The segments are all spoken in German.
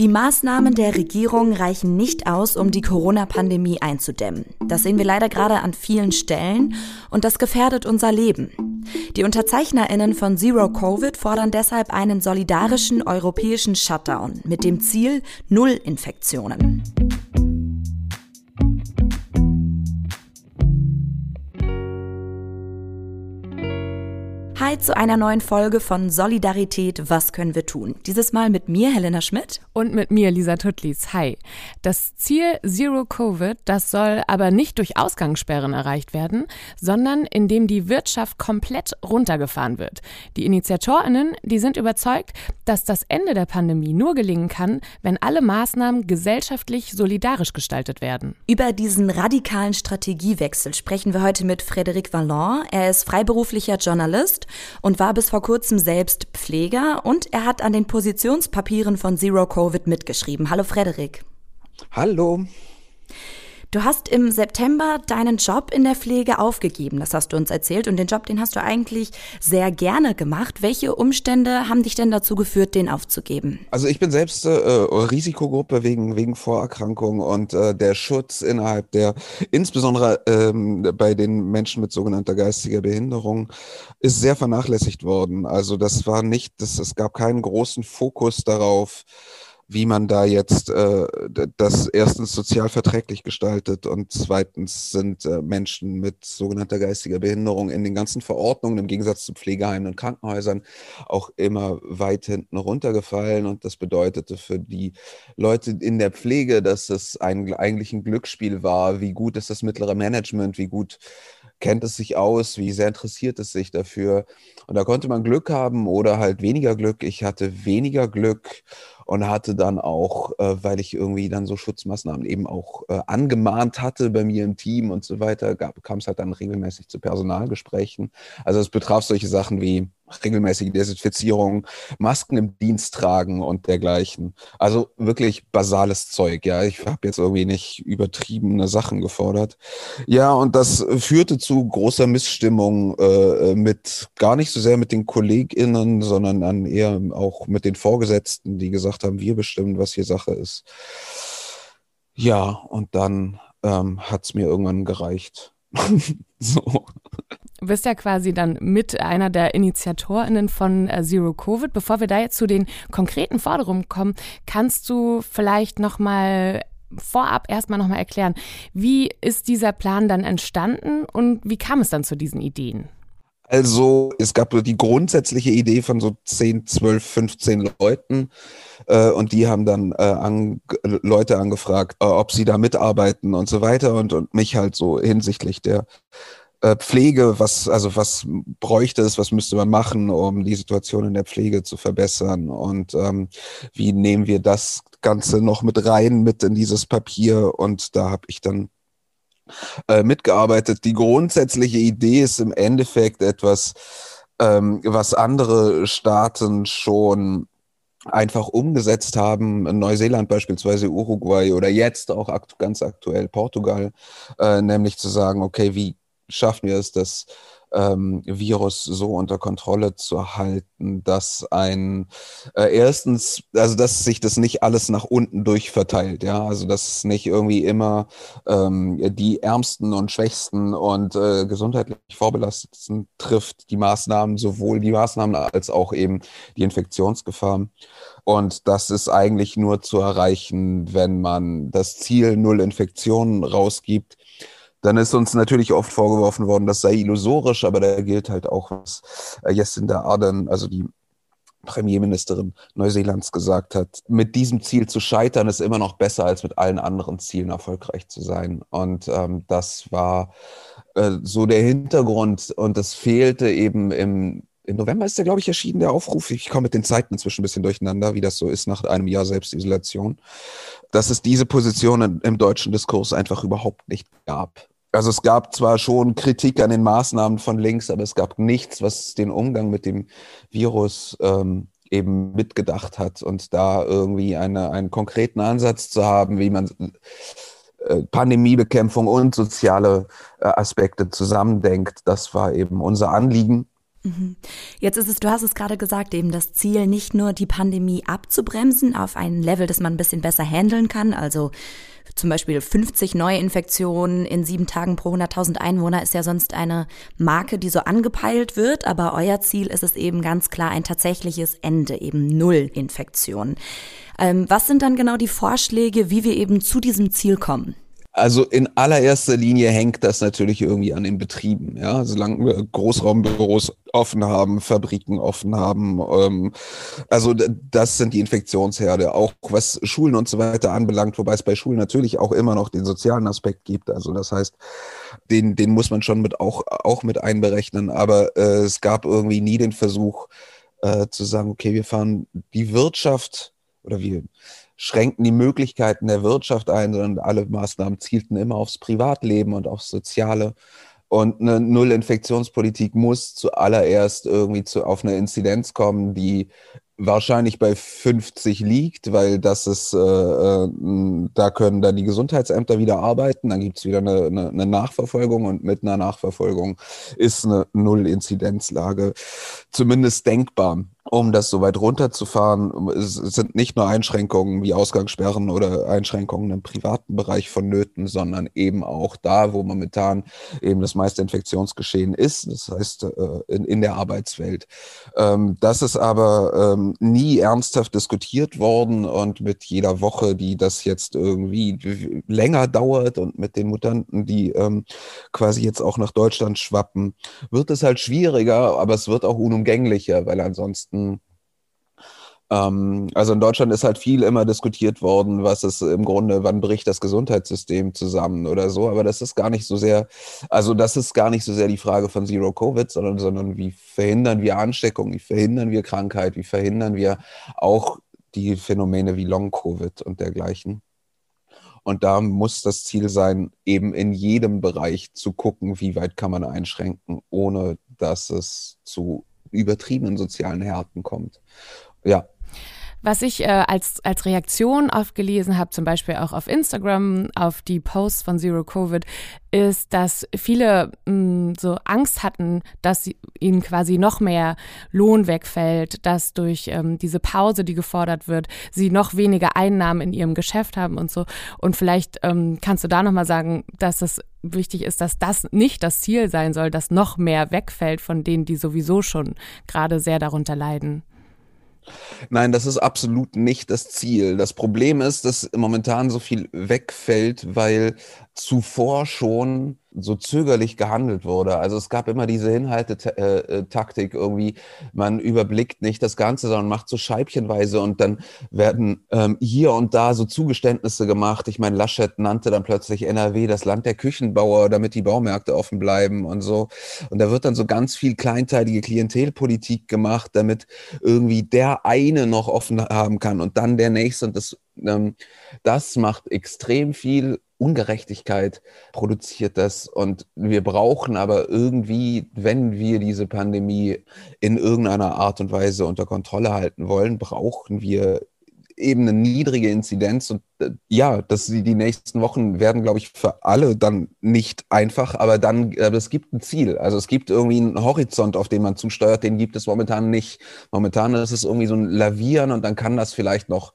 Die Maßnahmen der Regierung reichen nicht aus, um die Corona-Pandemie einzudämmen. Das sehen wir leider gerade an vielen Stellen und das gefährdet unser Leben. Die Unterzeichnerinnen von Zero Covid fordern deshalb einen solidarischen europäischen Shutdown mit dem Ziel Null Infektionen. Hi zu einer neuen Folge von Solidarität, was können wir tun? Dieses Mal mit mir, Helena Schmidt. Und mit mir, Lisa Tuttlis. Hi. Das Ziel Zero Covid, das soll aber nicht durch Ausgangssperren erreicht werden, sondern indem die Wirtschaft komplett runtergefahren wird. Die InitiatorInnen, die sind überzeugt, dass das Ende der Pandemie nur gelingen kann, wenn alle Maßnahmen gesellschaftlich solidarisch gestaltet werden. Über diesen radikalen Strategiewechsel sprechen wir heute mit Frédéric Vallon. Er ist freiberuflicher Journalist und war bis vor kurzem selbst Pfleger und er hat an den Positionspapieren von Zero Covid mitgeschrieben. Hallo Frederik. Hallo. Du hast im September deinen Job in der Pflege aufgegeben, das hast du uns erzählt. Und den Job, den hast du eigentlich sehr gerne gemacht. Welche Umstände haben dich denn dazu geführt, den aufzugeben? Also ich bin selbst äh, Risikogruppe wegen, wegen Vorerkrankungen und äh, der Schutz innerhalb der, insbesondere ähm, bei den Menschen mit sogenannter geistiger Behinderung, ist sehr vernachlässigt worden. Also das war nicht, das, es gab keinen großen Fokus darauf, wie man da jetzt äh, das erstens sozial verträglich gestaltet und zweitens sind äh, Menschen mit sogenannter geistiger Behinderung in den ganzen Verordnungen im Gegensatz zu Pflegeheimen und Krankenhäusern auch immer weit hinten runtergefallen und das bedeutete für die Leute in der Pflege, dass es ein, eigentlich ein Glücksspiel war, wie gut ist das mittlere Management, wie gut kennt es sich aus, wie sehr interessiert es sich dafür und da konnte man Glück haben oder halt weniger Glück. Ich hatte weniger Glück und hatte dann auch, äh, weil ich irgendwie dann so Schutzmaßnahmen eben auch äh, angemahnt hatte bei mir im Team und so weiter, kam es halt dann regelmäßig zu Personalgesprächen. Also es betraf solche Sachen wie regelmäßige Desinfizierung, Masken im Dienst tragen und dergleichen. Also wirklich basales Zeug, ja. Ich habe jetzt irgendwie nicht übertriebene Sachen gefordert. Ja, und das führte zu großer Missstimmung äh, mit gar nicht so sehr mit den KollegInnen, sondern dann eher auch mit den Vorgesetzten, die gesagt haben, wir bestimmen, was hier Sache ist. Ja, und dann ähm, hat es mir irgendwann gereicht. so. Du bist ja quasi dann mit einer der InitiatorInnen von äh, Zero Covid. Bevor wir da jetzt zu den konkreten Forderungen kommen, kannst du vielleicht nochmal vorab erstmal nochmal erklären, wie ist dieser Plan dann entstanden und wie kam es dann zu diesen Ideen? Also es gab die grundsätzliche Idee von so 10, 12, 15 Leuten äh, und die haben dann äh, an, Leute angefragt, äh, ob sie da mitarbeiten und so weiter und, und mich halt so hinsichtlich der äh, Pflege, was, also was bräuchte es, was müsste man machen, um die Situation in der Pflege zu verbessern und ähm, wie nehmen wir das Ganze noch mit rein, mit in dieses Papier und da habe ich dann äh, mitgearbeitet. Die grundsätzliche Idee ist im Endeffekt etwas, ähm, was andere Staaten schon einfach umgesetzt haben, Neuseeland beispielsweise, Uruguay oder jetzt auch akt ganz aktuell Portugal, äh, nämlich zu sagen, okay, wie schaffen wir es, das ähm, Virus so unter Kontrolle zu halten, dass ein äh, erstens, also dass sich das nicht alles nach unten durchverteilt, ja, also dass nicht irgendwie immer ähm, die Ärmsten und Schwächsten und äh, gesundheitlich Vorbelasteten trifft, die Maßnahmen, sowohl die Maßnahmen als auch eben die Infektionsgefahr. Und das ist eigentlich nur zu erreichen, wenn man das Ziel Null Infektionen rausgibt dann ist uns natürlich oft vorgeworfen worden, das sei illusorisch, aber da gilt halt auch, was äh, Jacinda Ardern, also die Premierministerin Neuseelands gesagt hat, mit diesem Ziel zu scheitern ist immer noch besser, als mit allen anderen Zielen erfolgreich zu sein. Und ähm, das war äh, so der Hintergrund. Und das fehlte eben im, im November ist der, glaube ich, erschienen, der Aufruf. Ich komme mit den Zeiten inzwischen ein bisschen durcheinander, wie das so ist nach einem Jahr Selbstisolation, dass es diese Position im deutschen Diskurs einfach überhaupt nicht gab also es gab zwar schon Kritik an den Maßnahmen von links, aber es gab nichts, was den Umgang mit dem Virus ähm, eben mitgedacht hat und da irgendwie eine, einen konkreten Ansatz zu haben, wie man äh, Pandemiebekämpfung und soziale äh, Aspekte zusammendenkt, das war eben unser Anliegen. Mhm. Jetzt ist es, du hast es gerade gesagt, eben das Ziel, nicht nur die Pandemie abzubremsen auf ein Level, das man ein bisschen besser handeln kann, also zum Beispiel 50 Neuinfektionen in sieben Tagen pro 100.000 Einwohner ist ja sonst eine Marke, die so angepeilt wird, aber euer Ziel ist es eben ganz klar ein tatsächliches Ende, eben Null Infektionen. Ähm, was sind dann genau die Vorschläge, wie wir eben zu diesem Ziel kommen? Also in allererster Linie hängt das natürlich irgendwie an den Betrieben. Ja, solange wir Großraumbüros offen haben, Fabriken offen haben. Ähm, also das sind die Infektionsherde. Auch was Schulen und so weiter anbelangt, wobei es bei Schulen natürlich auch immer noch den sozialen Aspekt gibt. Also das heißt, den, den muss man schon mit auch, auch mit einberechnen. Aber äh, es gab irgendwie nie den Versuch äh, zu sagen, okay, wir fahren die Wirtschaft oder wir schränken die Möglichkeiten der Wirtschaft ein, sondern alle Maßnahmen zielten immer aufs Privatleben und aufs Soziale. Und eine Null-Infektionspolitik muss zuallererst irgendwie zu, auf eine Inzidenz kommen, die wahrscheinlich bei 50 liegt, weil das ist, äh, äh, da können dann die Gesundheitsämter wieder arbeiten, dann gibt es wieder eine, eine, eine, Nachverfolgung und mit einer Nachverfolgung ist eine Null-Inzidenzlage zumindest denkbar um das so weit runterzufahren. Es sind nicht nur Einschränkungen wie Ausgangssperren oder Einschränkungen im privaten Bereich vonnöten, sondern eben auch da, wo momentan eben das meiste Infektionsgeschehen ist, das heißt äh, in, in der Arbeitswelt. Ähm, das ist aber ähm, nie ernsthaft diskutiert worden und mit jeder Woche, die das jetzt irgendwie länger dauert und mit den Mutanten, die ähm, quasi jetzt auch nach Deutschland schwappen, wird es halt schwieriger, aber es wird auch unumgänglicher, weil ansonsten ähm, also in Deutschland ist halt viel immer diskutiert worden, was ist im Grunde, wann bricht das Gesundheitssystem zusammen oder so. Aber das ist gar nicht so sehr, also das ist gar nicht so sehr die Frage von Zero Covid, sondern, sondern wie verhindern wir Ansteckung, wie verhindern wir Krankheit, wie verhindern wir auch die Phänomene wie Long Covid und dergleichen. Und da muss das Ziel sein, eben in jedem Bereich zu gucken, wie weit kann man einschränken, ohne dass es zu übertriebenen sozialen Härten kommt. Ja, was ich äh, als, als Reaktion aufgelesen habe, zum Beispiel auch auf Instagram, auf die Posts von Zero Covid, ist, dass viele mh, mm, so Angst hatten, dass ihnen quasi noch mehr Lohn wegfällt, dass durch ähm, diese Pause, die gefordert wird, sie noch weniger Einnahmen in ihrem Geschäft haben und so. Und vielleicht ähm, kannst du da nochmal sagen, dass es wichtig ist, dass das nicht das Ziel sein soll, dass noch mehr wegfällt von denen, die sowieso schon gerade sehr darunter leiden. Nein, das ist absolut nicht das Ziel. Das Problem ist, dass momentan so viel wegfällt, weil zuvor schon so zögerlich gehandelt wurde. Also es gab immer diese Hinhaltetaktik irgendwie, man überblickt nicht das Ganze, sondern macht so scheibchenweise und dann werden ähm, hier und da so Zugeständnisse gemacht. Ich meine, Laschet nannte dann plötzlich NRW das Land der Küchenbauer, damit die Baumärkte offen bleiben und so. Und da wird dann so ganz viel kleinteilige Klientelpolitik gemacht, damit irgendwie der eine noch offen haben kann und dann der nächste. Und das, ähm, das macht extrem viel Ungerechtigkeit produziert das und wir brauchen aber irgendwie, wenn wir diese Pandemie in irgendeiner Art und Weise unter Kontrolle halten wollen, brauchen wir eben eine niedrige Inzidenz und äh, ja, die, die nächsten Wochen werden, glaube ich, für alle dann nicht einfach, aber dann, aber es gibt ein Ziel. Also es gibt irgendwie einen Horizont, auf den man zusteuert, den gibt es momentan nicht. Momentan ist es irgendwie so ein Lavieren und dann kann das vielleicht noch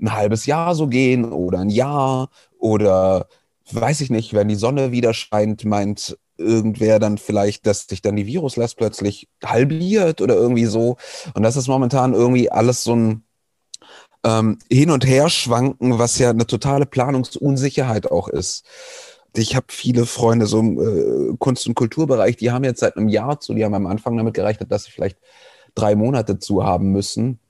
ein halbes Jahr so gehen oder ein Jahr oder weiß ich nicht, wenn die Sonne wieder scheint, meint irgendwer dann vielleicht, dass sich dann die Viruslast plötzlich halbiert oder irgendwie so. Und das ist momentan irgendwie alles so ein ähm, Hin- und Herschwanken, was ja eine totale Planungsunsicherheit auch ist. Ich habe viele Freunde so im äh, Kunst- und Kulturbereich, die haben jetzt seit einem Jahr zu, die haben am Anfang damit gerechnet, dass sie vielleicht drei Monate zu haben müssen.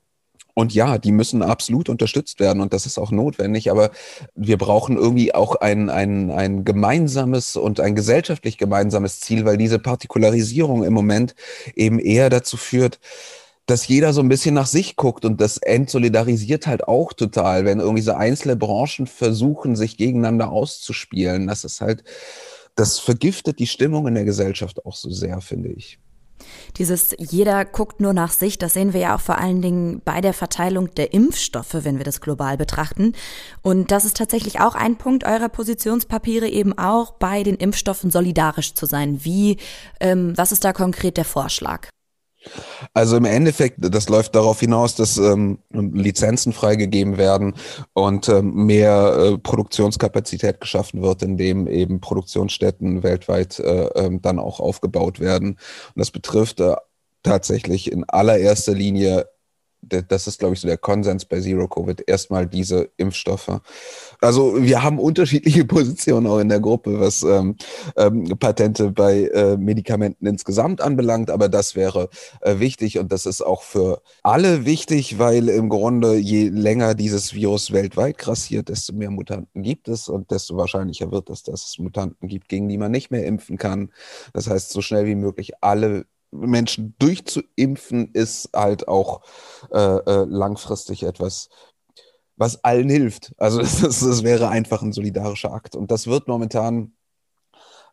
Und ja, die müssen absolut unterstützt werden und das ist auch notwendig, aber wir brauchen irgendwie auch ein, ein, ein gemeinsames und ein gesellschaftlich gemeinsames Ziel, weil diese Partikularisierung im Moment eben eher dazu führt, dass jeder so ein bisschen nach sich guckt und das entsolidarisiert halt auch total, wenn irgendwie so einzelne Branchen versuchen, sich gegeneinander auszuspielen. Das ist halt, das vergiftet die Stimmung in der Gesellschaft auch so sehr, finde ich. Dieses jeder guckt nur nach sich, das sehen wir ja auch vor allen Dingen bei der Verteilung der Impfstoffe, wenn wir das global betrachten. Und das ist tatsächlich auch ein Punkt eurer Positionspapiere, eben auch bei den Impfstoffen solidarisch zu sein. Wie, ähm, was ist da konkret der Vorschlag? Also im Endeffekt, das läuft darauf hinaus, dass ähm, Lizenzen freigegeben werden und ähm, mehr äh, Produktionskapazität geschaffen wird, indem eben Produktionsstätten weltweit äh, äh, dann auch aufgebaut werden. Und das betrifft äh, tatsächlich in allererster Linie das ist, glaube ich, so der Konsens bei Zero Covid, erstmal diese Impfstoffe. Also wir haben unterschiedliche Positionen auch in der Gruppe, was ähm, ähm, Patente bei äh, Medikamenten insgesamt anbelangt, aber das wäre äh, wichtig und das ist auch für alle wichtig, weil im Grunde je länger dieses Virus weltweit grassiert, desto mehr Mutanten gibt es und desto wahrscheinlicher wird es, dass es Mutanten gibt, gegen die man nicht mehr impfen kann. Das heißt, so schnell wie möglich alle Menschen durchzuimpfen, ist halt auch äh, äh, langfristig etwas, was allen hilft. Also das, wäre einfach ein solidarischer Akt. Und das wird momentan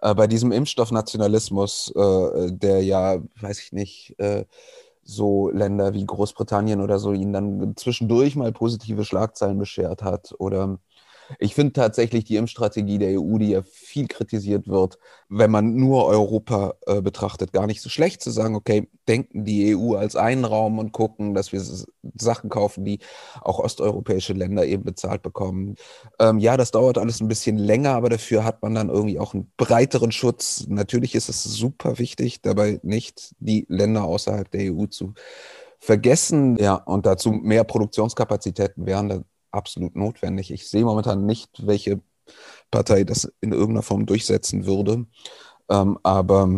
äh, bei diesem Impfstoffnationalismus, äh, der ja, weiß ich nicht, äh, so Länder wie Großbritannien oder so ihnen dann zwischendurch mal positive Schlagzeilen beschert hat oder ich finde tatsächlich die Impfstrategie der EU, die ja viel kritisiert wird, wenn man nur Europa äh, betrachtet, gar nicht so schlecht zu sagen, okay, denken die EU als einen Raum und gucken, dass wir Sachen kaufen, die auch osteuropäische Länder eben bezahlt bekommen. Ähm, ja, das dauert alles ein bisschen länger, aber dafür hat man dann irgendwie auch einen breiteren Schutz. Natürlich ist es super wichtig, dabei nicht die Länder außerhalb der EU zu vergessen. Ja, und dazu mehr Produktionskapazitäten wären absolut notwendig. Ich sehe momentan nicht, welche Partei das in irgendeiner Form durchsetzen würde. Ähm, aber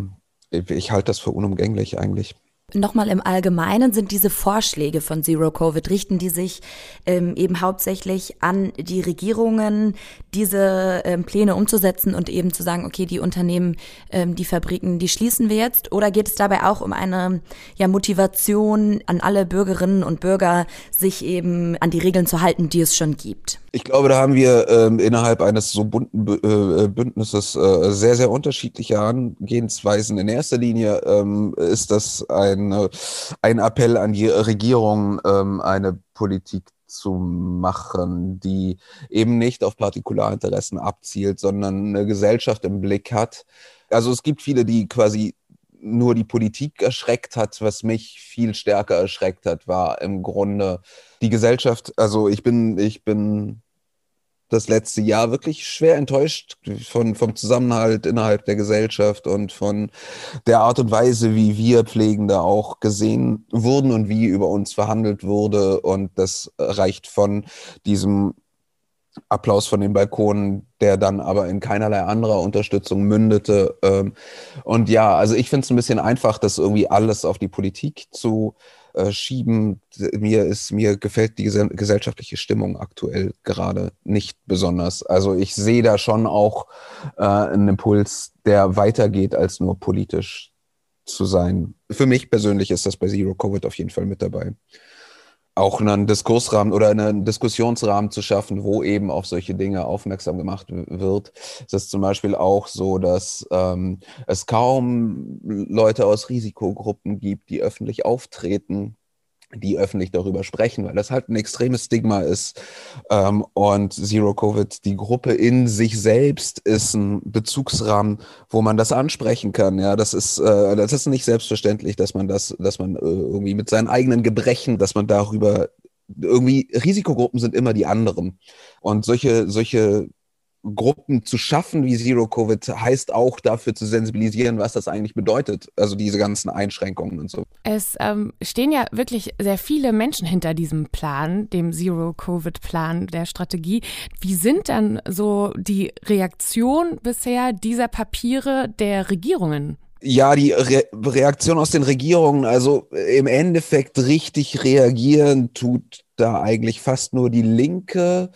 ich halte das für unumgänglich eigentlich. Nochmal im Allgemeinen sind diese Vorschläge von Zero Covid, richten die sich ähm, eben hauptsächlich an die Regierungen, diese ähm, Pläne umzusetzen und eben zu sagen, okay, die Unternehmen, ähm, die Fabriken, die schließen wir jetzt? Oder geht es dabei auch um eine ja, Motivation an alle Bürgerinnen und Bürger, sich eben an die Regeln zu halten, die es schon gibt? Ich glaube, da haben wir ähm, innerhalb eines so bunten äh, Bündnisses äh, sehr, sehr unterschiedliche Angehensweisen. In erster Linie ähm, ist das ein, ein Appell an die Regierung, ähm, eine Politik zu machen, die eben nicht auf Partikularinteressen abzielt, sondern eine Gesellschaft im Blick hat. Also es gibt viele, die quasi nur die Politik erschreckt hat. Was mich viel stärker erschreckt hat, war im Grunde die Gesellschaft. Also ich bin, ich bin das letzte Jahr wirklich schwer enttäuscht von, vom Zusammenhalt innerhalb der Gesellschaft und von der Art und Weise, wie wir Pflegende auch gesehen wurden und wie über uns verhandelt wurde. Und das reicht von diesem Applaus von den Balkonen, der dann aber in keinerlei anderer Unterstützung mündete. Ähm, und ja, also ich finde es ein bisschen einfach, das irgendwie alles auf die Politik zu äh, schieben. Mir ist, mir gefällt die gesellschaftliche Stimmung aktuell gerade nicht besonders. Also ich sehe da schon auch äh, einen Impuls, der weitergeht als nur politisch zu sein. Für mich persönlich ist das bei Zero Covid auf jeden Fall mit dabei auch einen Diskursrahmen oder einen Diskussionsrahmen zu schaffen, wo eben auf solche Dinge aufmerksam gemacht wird. Es ist zum Beispiel auch so, dass ähm, es kaum Leute aus Risikogruppen gibt, die öffentlich auftreten die öffentlich darüber sprechen, weil das halt ein extremes Stigma ist. Ähm, und Zero Covid, die Gruppe in sich selbst ist ein Bezugsrahmen, wo man das ansprechen kann. Ja, das ist, äh, das ist nicht selbstverständlich, dass man das, dass man äh, irgendwie mit seinen eigenen Gebrechen, dass man darüber irgendwie Risikogruppen sind immer die anderen. Und solche, solche Gruppen zu schaffen wie Zero Covid heißt auch dafür zu sensibilisieren, was das eigentlich bedeutet. Also diese ganzen Einschränkungen und so. Es ähm, stehen ja wirklich sehr viele Menschen hinter diesem Plan, dem Zero Covid Plan der Strategie. Wie sind dann so die Reaktionen bisher dieser Papiere der Regierungen? Ja, die Re Reaktion aus den Regierungen, also im Endeffekt richtig reagieren tut da eigentlich fast nur die Linke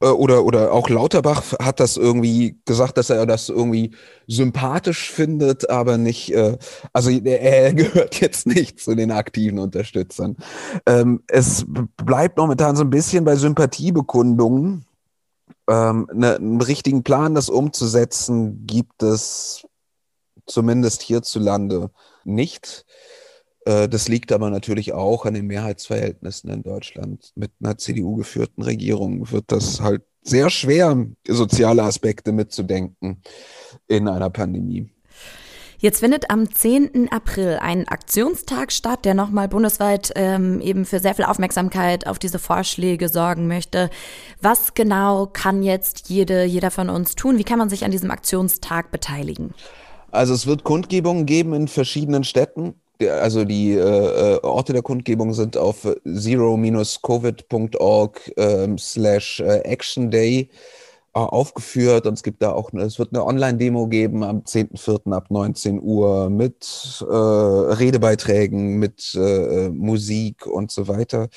oder, oder auch Lauterbach hat das irgendwie gesagt, dass er das irgendwie sympathisch findet, aber nicht, äh, also er gehört jetzt nicht zu den aktiven Unterstützern. Ähm, es bleibt momentan so ein bisschen bei Sympathiebekundungen. Ähm, ne, einen richtigen Plan, das umzusetzen, gibt es zumindest hierzulande nicht. Äh, das liegt aber natürlich auch an den Mehrheitsverhältnissen in Deutschland. Mit einer CDU-geführten Regierung wird das halt sehr schwer, soziale Aspekte mitzudenken in einer Pandemie. Jetzt findet am 10. April ein Aktionstag statt, der nochmal bundesweit ähm, eben für sehr viel Aufmerksamkeit auf diese Vorschläge sorgen möchte. Was genau kann jetzt jede, jeder von uns tun? Wie kann man sich an diesem Aktionstag beteiligen? Also es wird Kundgebungen geben in verschiedenen Städten. Also die äh, äh, Orte der Kundgebung sind auf zero-covid.org ähm, slash äh, Action Day aufgeführt und es gibt da auch, es wird eine Online-Demo geben am 10.04. ab 19 Uhr mit äh, Redebeiträgen, mit äh, Musik und so weiter.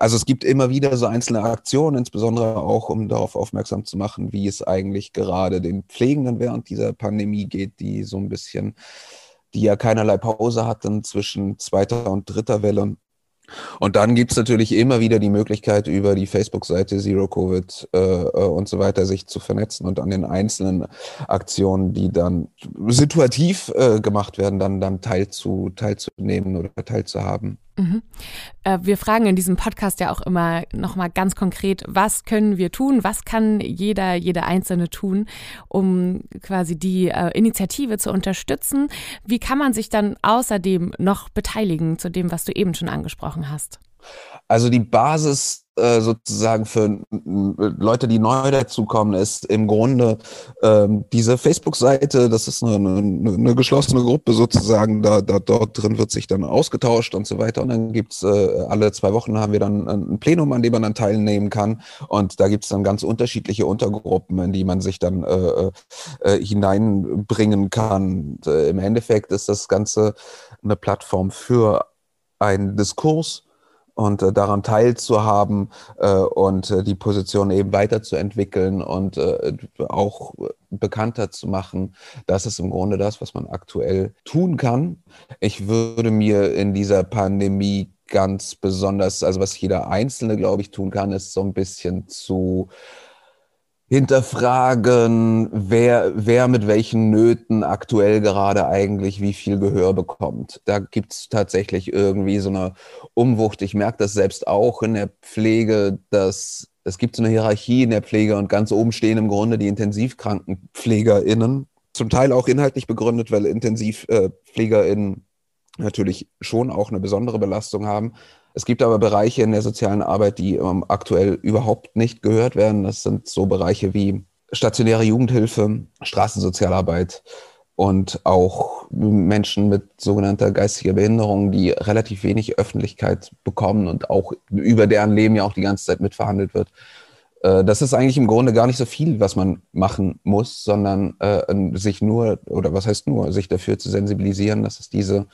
Also es gibt immer wieder so einzelne Aktionen, insbesondere auch, um darauf aufmerksam zu machen, wie es eigentlich gerade den Pflegenden während dieser Pandemie geht, die so ein bisschen, die ja keinerlei Pause hatten zwischen zweiter und dritter Welle und dann gibt es natürlich immer wieder die Möglichkeit, über die Facebook-Seite Zero Covid äh, äh, und so weiter sich zu vernetzen und an den einzelnen Aktionen, die dann situativ äh, gemacht werden, dann, dann teilzu, teilzunehmen oder teilzuhaben. Mhm. Äh, wir fragen in diesem Podcast ja auch immer nochmal ganz konkret, was können wir tun, was kann jeder, jede Einzelne tun, um quasi die äh, Initiative zu unterstützen. Wie kann man sich dann außerdem noch beteiligen zu dem, was du eben schon angesprochen hast? Also die Basis äh, sozusagen für Leute, die neu dazukommen, ist im Grunde ähm, diese Facebook-Seite, das ist eine, eine, eine, geschlossene Gruppe sozusagen, da, da dort drin wird sich dann ausgetauscht und so weiter. Und dann gibt's äh, alle zwei Wochen haben wir dann ein Plenum, an dem man dann teilnehmen kann. Und da gibt's dann ganz unterschiedliche Untergruppen, in die man sich dann äh, äh, äh hineinbringen kann. Und, Im Endeffekt ist das Ganze eine Plattform für einen Diskurs und äh, daran teilzuhaben äh, und äh, die Position eben weiterzuentwickeln und äh, auch bekannter zu machen. Das ist im Grunde das, was man aktuell tun kann. Ich würde mir in dieser Pandemie ganz besonders, also was jeder Einzelne, glaube ich, tun kann, ist so ein bisschen zu hinterfragen, wer, wer mit welchen Nöten aktuell gerade eigentlich wie viel Gehör bekommt. Da gibt's tatsächlich irgendwie so eine Umwucht. Ich merke das selbst auch in der Pflege, dass es gibt so eine Hierarchie in der Pflege und ganz oben stehen im Grunde die IntensivkrankenpflegerInnen. Zum Teil auch inhaltlich begründet, weil IntensivpflegerInnen natürlich schon auch eine besondere Belastung haben. Es gibt aber Bereiche in der sozialen Arbeit, die ähm, aktuell überhaupt nicht gehört werden. Das sind so Bereiche wie stationäre Jugendhilfe, Straßensozialarbeit und auch Menschen mit sogenannter geistiger Behinderung, die relativ wenig Öffentlichkeit bekommen und auch über deren Leben ja auch die ganze Zeit mitverhandelt wird. Äh, das ist eigentlich im Grunde gar nicht so viel, was man machen muss, sondern äh, sich nur, oder was heißt nur, sich dafür zu sensibilisieren, dass es diese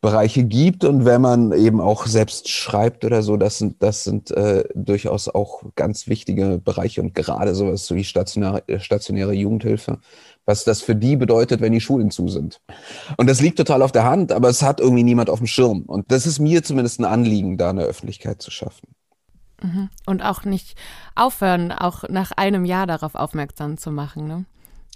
Bereiche gibt und wenn man eben auch selbst schreibt oder so, das sind, das sind äh, durchaus auch ganz wichtige Bereiche und gerade sowas wie stationäre, stationäre Jugendhilfe, was das für die bedeutet, wenn die Schulen zu sind. Und das liegt total auf der Hand, aber es hat irgendwie niemand auf dem Schirm. Und das ist mir zumindest ein Anliegen, da eine Öffentlichkeit zu schaffen. Mhm. Und auch nicht aufhören, auch nach einem Jahr darauf aufmerksam zu machen. Ne?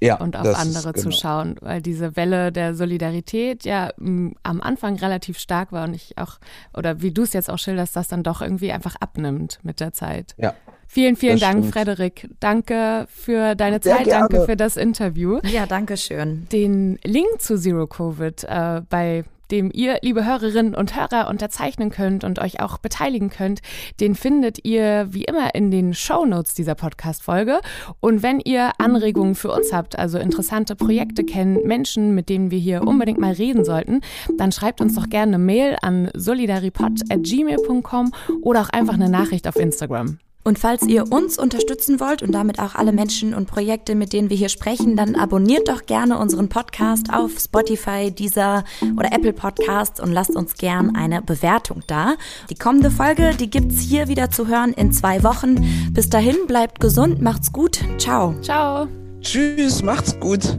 Ja, und auf andere zu genau. schauen, weil diese Welle der Solidarität ja m, am Anfang relativ stark war und ich auch, oder wie du es jetzt auch schilderst, das dann doch irgendwie einfach abnimmt mit der Zeit. Ja. Vielen, vielen Dank, stimmt. Frederik. Danke für deine Zeit, danke für das Interview. Ja, danke schön. Den Link zu Zero Covid äh, bei dem ihr, liebe Hörerinnen und Hörer, unterzeichnen könnt und euch auch beteiligen könnt, den findet ihr wie immer in den Show Notes dieser Podcast-Folge. Und wenn ihr Anregungen für uns habt, also interessante Projekte kennen, Menschen, mit denen wir hier unbedingt mal reden sollten, dann schreibt uns doch gerne eine Mail an solidaripod.gmail.com oder auch einfach eine Nachricht auf Instagram. Und falls ihr uns unterstützen wollt und damit auch alle Menschen und Projekte, mit denen wir hier sprechen, dann abonniert doch gerne unseren Podcast auf Spotify, Deezer oder Apple Podcasts und lasst uns gern eine Bewertung da. Die kommende Folge, die gibt's hier wieder zu hören in zwei Wochen. Bis dahin bleibt gesund, macht's gut. Ciao. Ciao. Tschüss, macht's gut.